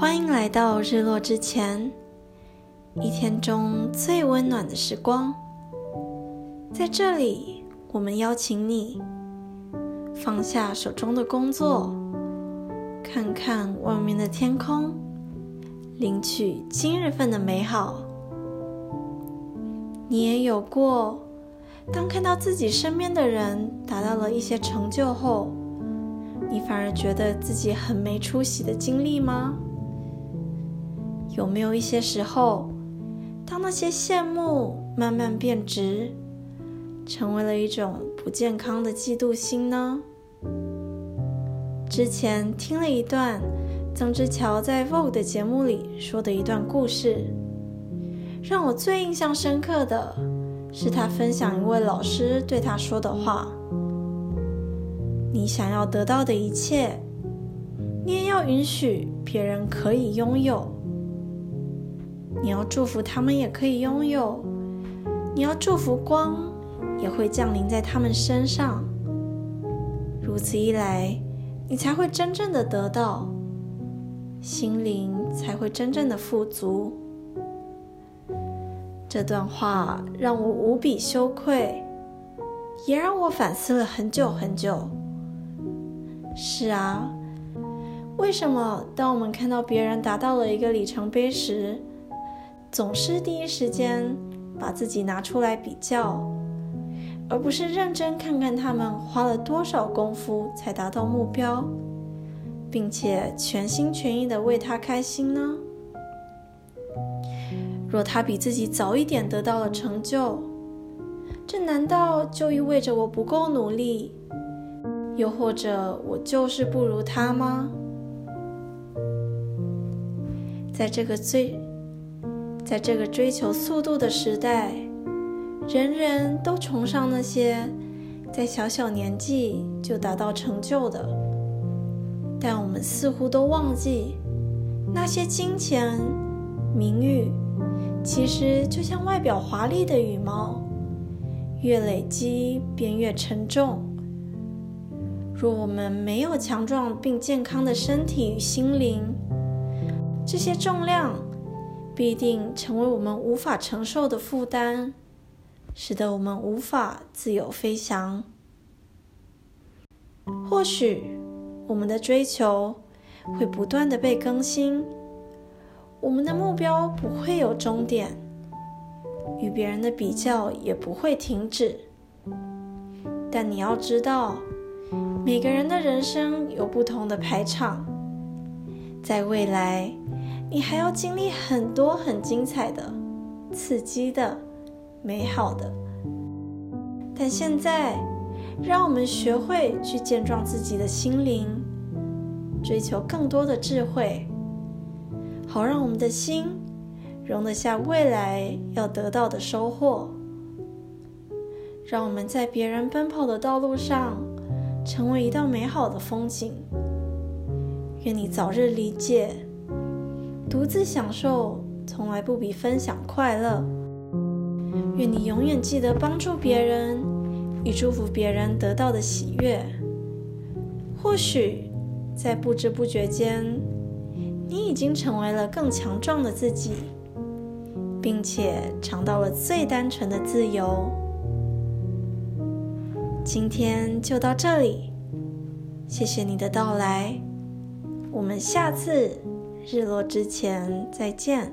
欢迎来到日落之前，一天中最温暖的时光。在这里，我们邀请你放下手中的工作，看看外面的天空，领取今日份的美好。你也有过，当看到自己身边的人达到了一些成就后，你反而觉得自己很没出息的经历吗？有没有一些时候，当那些羡慕慢慢变直，成为了一种不健康的嫉妒心呢？之前听了一段曾之乔在《Vogue》的节目里说的一段故事，让我最印象深刻的是他分享一位老师对他说的话：“你想要得到的一切，你也要允许别人可以拥有。”你要祝福他们也可以拥有，你要祝福光也会降临在他们身上。如此一来，你才会真正的得到，心灵才会真正的富足。这段话让我无比羞愧，也让我反思了很久很久。是啊，为什么当我们看到别人达到了一个里程碑时，总是第一时间把自己拿出来比较，而不是认真看看他们花了多少功夫才达到目标，并且全心全意的为他开心呢？若他比自己早一点得到了成就，这难道就意味着我不够努力，又或者我就是不如他吗？在这个最……在这个追求速度的时代，人人都崇尚那些在小小年纪就达到成就的，但我们似乎都忘记，那些金钱、名誉，其实就像外表华丽的羽毛，越累积便越沉重。若我们没有强壮并健康的身体与心灵，这些重量。必定成为我们无法承受的负担，使得我们无法自由飞翔。或许我们的追求会不断的被更新，我们的目标不会有终点，与别人的比较也不会停止。但你要知道，每个人的人生有不同的排场，在未来。你还要经历很多很精彩的、刺激的、美好的，但现在，让我们学会去健壮自己的心灵，追求更多的智慧，好让我们的心容得下未来要得到的收获。让我们在别人奔跑的道路上，成为一道美好的风景。愿你早日理解。独自享受从来不比分享快乐。愿你永远记得帮助别人与祝福别人得到的喜悦。或许在不知不觉间，你已经成为了更强壮的自己，并且尝到了最单纯的自由。今天就到这里，谢谢你的到来，我们下次。日落之前，再见。